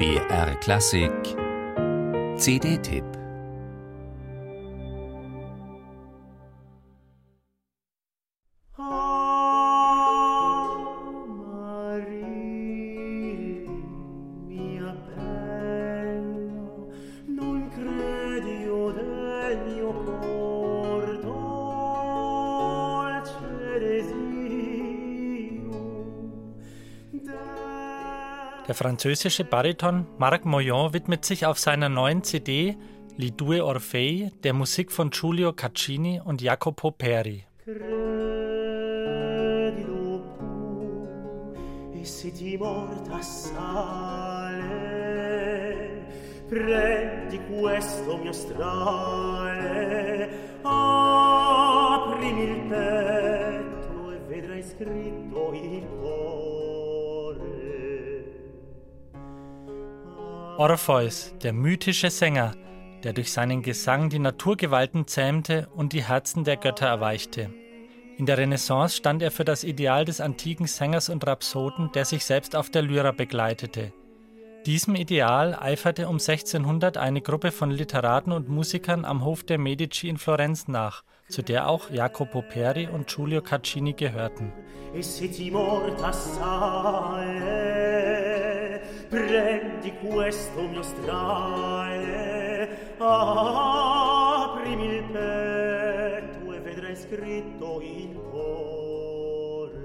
BR Klassik. CD-Tipp Der französische Bariton Marc Moyon widmet sich auf seiner neuen CD Li Due Orfei der Musik von Giulio Caccini und Jacopo Peri. Prendi questo mio strale, Orpheus, der mythische Sänger, der durch seinen Gesang die Naturgewalten zähmte und die Herzen der Götter erweichte. In der Renaissance stand er für das Ideal des antiken Sängers und Rhapsoden, der sich selbst auf der Lyra begleitete. Diesem Ideal eiferte um 1600 eine Gruppe von Literaten und Musikern am Hof der Medici in Florenz nach, zu der auch Jacopo Peri und Giulio Caccini gehörten. Prendi questo mio strale, aprimi il petto e vedrai scritto il cuore.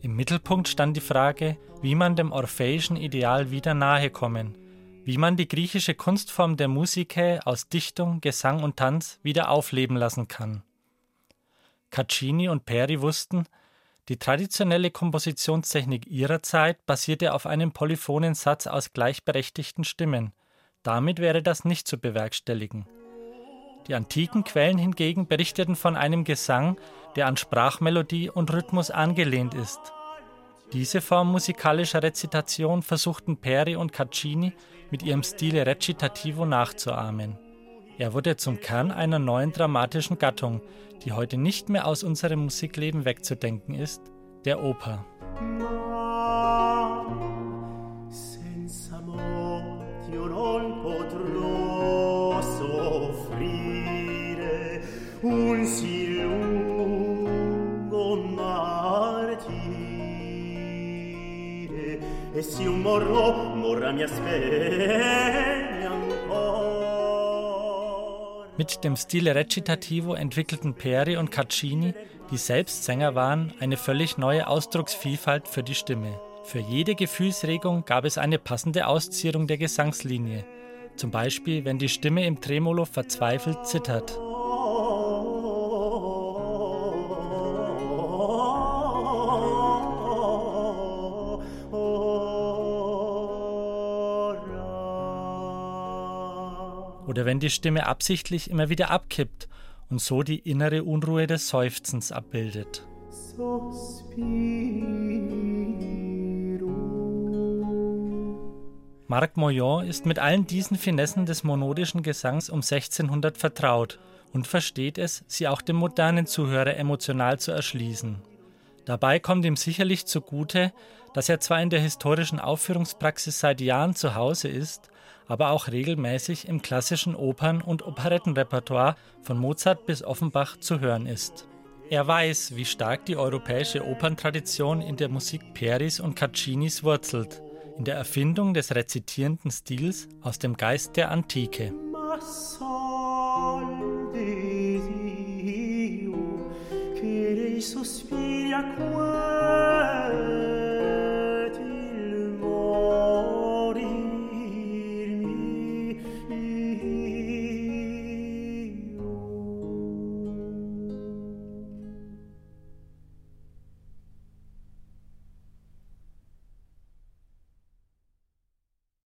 Im Mittelpunkt stand die Frage, wie man dem orpheischen Ideal wieder nahe kommen, wie man die griechische Kunstform der Musike aus Dichtung, Gesang und Tanz wieder aufleben lassen kann. Caccini und Peri wussten, die traditionelle Kompositionstechnik ihrer Zeit basierte auf einem polyphonen Satz aus gleichberechtigten Stimmen. Damit wäre das nicht zu bewerkstelligen. Die antiken Quellen hingegen berichteten von einem Gesang, der an Sprachmelodie und Rhythmus angelehnt ist. Diese Form musikalischer Rezitation versuchten Peri und Caccini mit ihrem Stile Recitativo nachzuahmen. Er wurde zum Kern einer neuen dramatischen Gattung, die heute nicht mehr aus unserem Musikleben wegzudenken ist, der Oper. E se un morro morra mi aspegne ancora mit dem Stile Recitativo entwickelten Peri und Caccini, die selbst Sänger waren, eine völlig neue Ausdrucksvielfalt für die Stimme. Für jede Gefühlsregung gab es eine passende Auszierung der Gesangslinie, zum Beispiel wenn die Stimme im Tremolo verzweifelt zittert. Oder wenn die Stimme absichtlich immer wieder abkippt und so die innere Unruhe des Seufzens abbildet. Marc Moyon ist mit allen diesen Finessen des monodischen Gesangs um 1600 vertraut und versteht es, sie auch dem modernen Zuhörer emotional zu erschließen. Dabei kommt ihm sicherlich zugute, dass er zwar in der historischen Aufführungspraxis seit Jahren zu Hause ist, aber auch regelmäßig im klassischen Opern- und Operettenrepertoire von Mozart bis Offenbach zu hören ist. Er weiß, wie stark die europäische Operntradition in der Musik Peris und Caccinis wurzelt, in der Erfindung des rezitierenden Stils aus dem Geist der Antike. Massa.